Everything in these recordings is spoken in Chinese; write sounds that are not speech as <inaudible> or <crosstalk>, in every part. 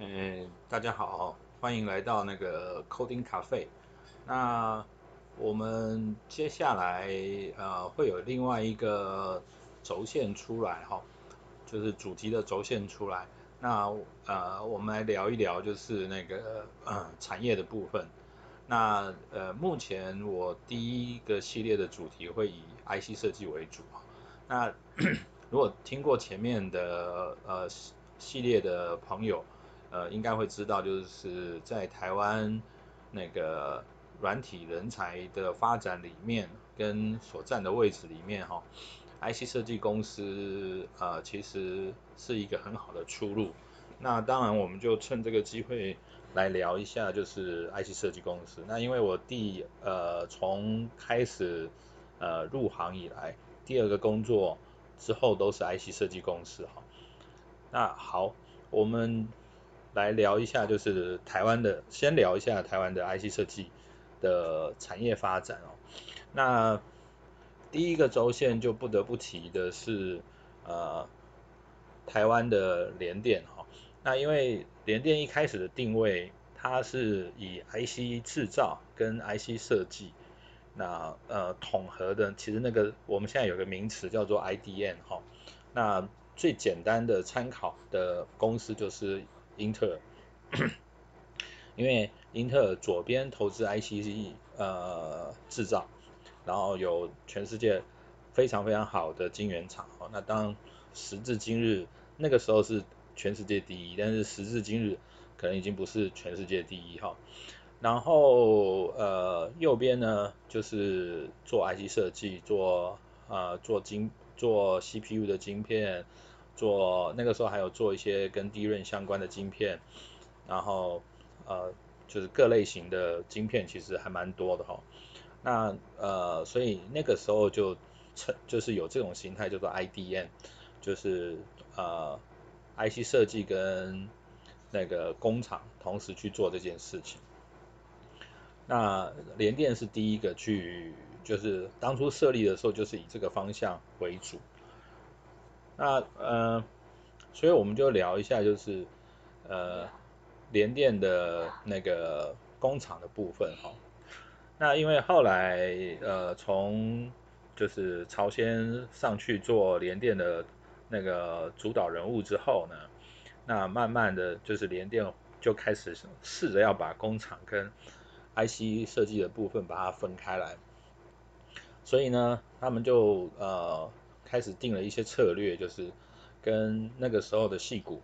嗯，大家好，欢迎来到那个 Coding Cafe。那我们接下来呃会有另外一个轴线出来哈，就是主题的轴线出来。那呃我们来聊一聊就是那个呃产业的部分。那呃目前我第一个系列的主题会以 IC 设计为主。那 <clears throat> 如果听过前面的呃系列的朋友，呃，应该会知道，就是在台湾那个软体人才的发展里面，跟所占的位置里面，哈，IC 设计公司，呃，其实是一个很好的出路。那当然，我们就趁这个机会来聊一下，就是 IC 设计公司。那因为我第，呃，从开始，呃，入行以来，第二个工作之后都是 IC 设计公司，哈。那好，我们。来聊一下，就是台湾的，先聊一下台湾的 IC 设计的产业发展哦。那第一个轴线就不得不提的是，呃，台湾的联电哈。那因为联电一开始的定位，它是以 IC 制造跟 IC 设计，那呃统合的，其实那个我们现在有个名词叫做 IDM 哈。那最简单的参考的公司就是。英特尔，<clears throat> 因为英特尔左边投资 IC 呃制造，然后有全世界非常非常好的晶圆厂，那当时至今日，那个时候是全世界第一，但是时至今日可能已经不是全世界第一哈。然后呃右边呢就是做 IC 设计，做呃做晶做 CPU 的晶片。做那个时候还有做一些跟低润相关的晶片，然后呃就是各类型的晶片其实还蛮多的哈。那呃所以那个时候就成就是有这种形态叫做 IDM，就是呃 IC 设计跟那个工厂同时去做这件事情。那联电是第一个去就是当初设立的时候就是以这个方向为主。那呃，所以我们就聊一下，就是呃联电的那个工厂的部分哈。那因为后来呃从就是朝鲜上去做联电的那个主导人物之后呢，那慢慢的就是联电就开始试着要把工厂跟 IC 设计的部分把它分开来，所以呢，他们就呃。开始定了一些策略，就是跟那个时候的戏股，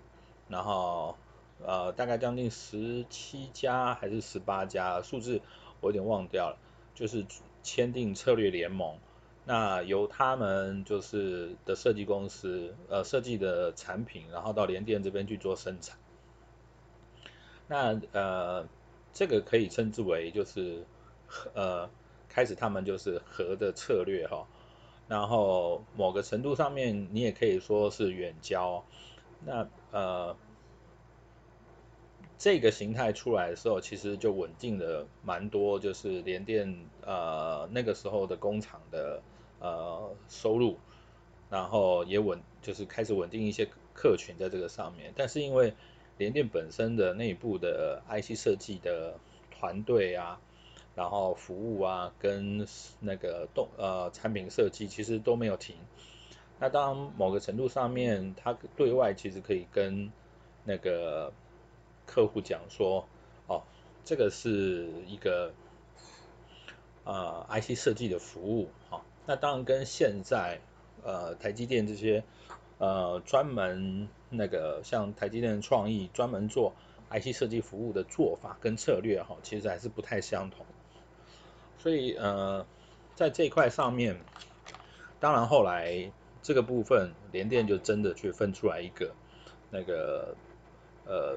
然后呃大概将近十七家还是十八家，数字我有点忘掉了，就是签订策略联盟。那由他们就是的设计公司呃设计的产品，然后到联电这边去做生产。那呃这个可以称之为就是呃开始他们就是合的策略哈。然后某个程度上面，你也可以说是远交。那呃，这个形态出来的时候，其实就稳定了蛮多，就是联电呃那个时候的工厂的呃收入，然后也稳，就是开始稳定一些客群在这个上面。但是因为联电本身的内部的 IC 设计的团队啊。然后服务啊，跟那个动呃产品设计其实都没有停。那当某个程度上面，他对外其实可以跟那个客户讲说，哦，这个是一个呃 IC 设计的服务，哈、哦。那当然跟现在呃台积电这些呃专门那个像台积电创意专门做 IC 设计服务的做法跟策略，哈、哦，其实还是不太相同。所以呃，在这一块上面，当然后来这个部分联电就真的去分出来一个那个呃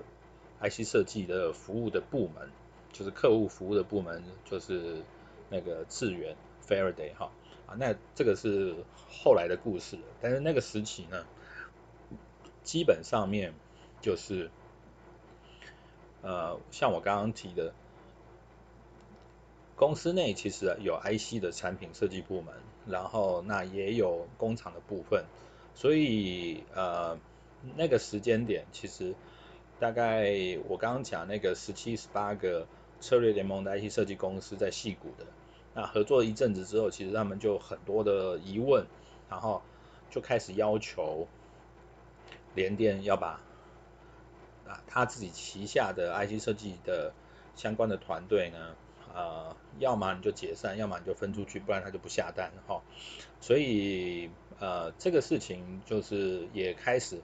IC 设计的服务的部门，就是客户服务的部门，就是那个智原 Faraday 哈啊，那这个是后来的故事，但是那个时期呢，基本上面就是呃像我刚刚提的。公司内其实有 IC 的产品设计部门，然后那也有工厂的部分，所以呃那个时间点其实大概我刚刚讲那个十七、十八个策略联盟的 IC 设计公司在矽谷的，那合作一阵子之后，其实他们就很多的疑问，然后就开始要求联电要把啊他自己旗下的 IC 设计的相关的团队呢。呃，要么你就解散，要么你就分出去，不然他就不下单哈。所以呃，这个事情就是也开始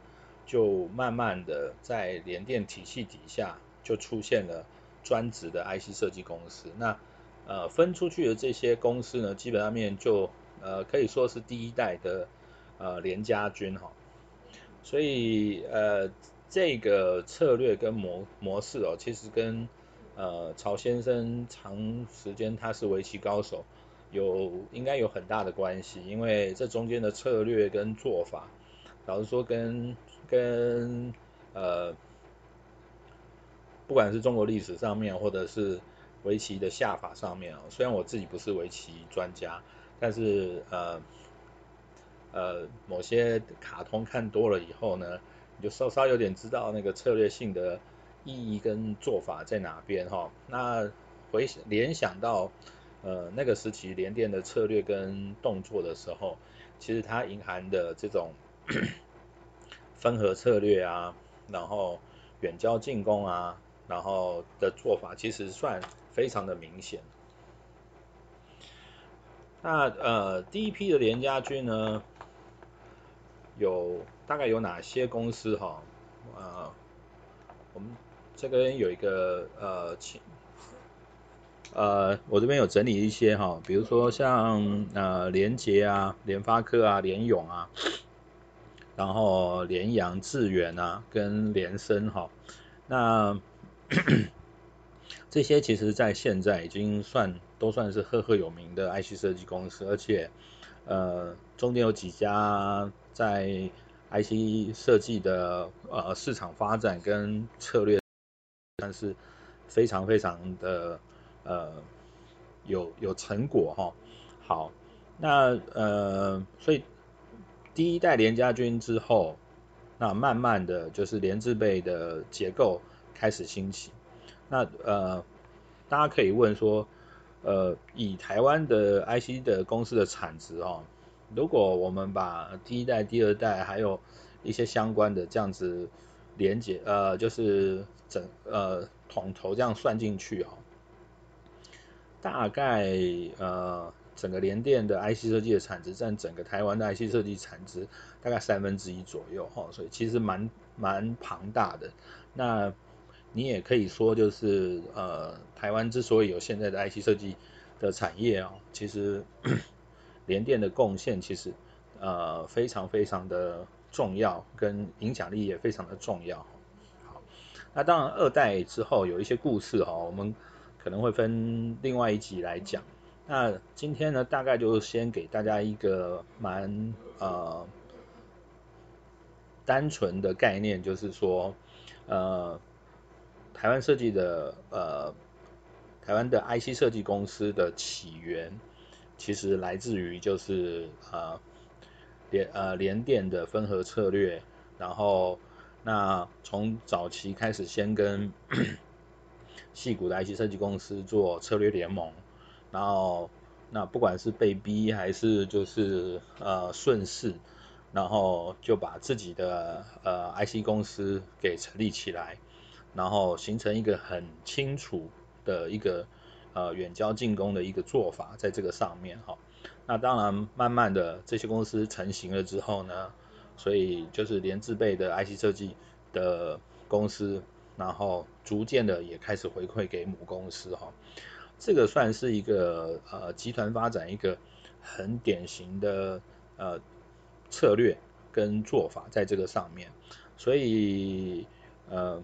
就慢慢的在联电体系底下就出现了专职的 IC 设计公司。那呃分出去的这些公司呢，基本上面就呃可以说是第一代的呃联家军哈。所以呃这个策略跟模模式哦，其实跟呃，曹先生长时间他是围棋高手，有应该有很大的关系，因为这中间的策略跟做法，老实说跟跟呃，不管是中国历史上面，或者是围棋的下法上面啊，虽然我自己不是围棋专家，但是呃呃某些卡通看多了以后呢，你就稍稍有点知道那个策略性的。意义跟做法在哪边哈？那回联想到呃那个时期联电的策略跟动作的时候，其实它银行的这种 <clears throat> 分合策略啊，然后远交近攻啊，然后的做法其实算非常的明显。那呃第一批的联家军呢，有大概有哪些公司哈？呃我们。这个有一个呃，请呃，我这边有整理一些哈，比如说像呃联杰啊、联发科啊、联咏啊，然后联阳、智原啊跟联升哈，那 <coughs> 这些其实在现在已经算都算是赫赫有名的 IC 设计公司，而且呃中间有几家在 IC 设计的呃市场发展跟策略。但是非常非常的呃有有成果哈，好，那呃所以第一代联家军之后，那慢慢的就是联字辈的结构开始兴起，那呃大家可以问说，呃以台湾的 IC 的公司的产值哦，如果我们把第一代、第二代还有一些相关的这样子。连接呃就是整呃统筹这样算进去哦，大概呃整个联电的 IC 设计的产值占整个台湾的 IC 设计产值大概三分之一左右哈，所以其实蛮蛮庞大的。那你也可以说就是呃台湾之所以有现在的 IC 设计的产业啊，其实 <coughs> 联电的贡献其实呃非常非常的。重要跟影响力也非常的重要。好，那当然二代之后有一些故事哈，我们可能会分另外一集来讲。那今天呢，大概就是先给大家一个蛮呃单纯的概念，就是说呃台湾设计的呃台湾的 IC 设计公司的起源，其实来自于就是呃。联呃联电的分合策略，然后那从早期开始先跟 <coughs> 矽谷的 IC 设计公司做策略联盟，然后那不管是被逼还是就是呃顺势，然后就把自己的呃 IC 公司给成立起来，然后形成一个很清楚的一个呃远交近攻的一个做法，在这个上面哈。那当然，慢慢的这些公司成型了之后呢，所以就是连自备的 IC 设计的公司，然后逐渐的也开始回馈给母公司哈，这个算是一个呃集团发展一个很典型的呃策略跟做法在这个上面，所以呃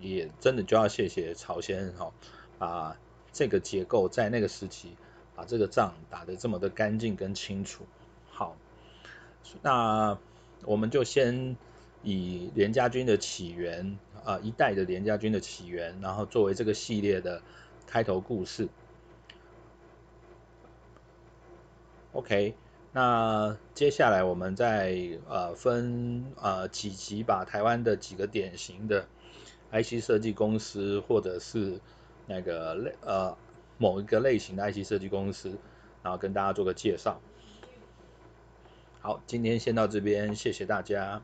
也真的就要谢谢曹先生哈，把这个结构在那个时期。把这个仗打得这么的干净跟清楚，好，那我们就先以联家军的起源啊、呃，一代的联家军的起源，然后作为这个系列的开头故事。OK，那接下来我们再呃分呃几集，把台湾的几个典型的 IC 设计公司或者是那个类呃某一个类型的 IC 设计公司，然后跟大家做个介绍。好，今天先到这边，谢谢大家。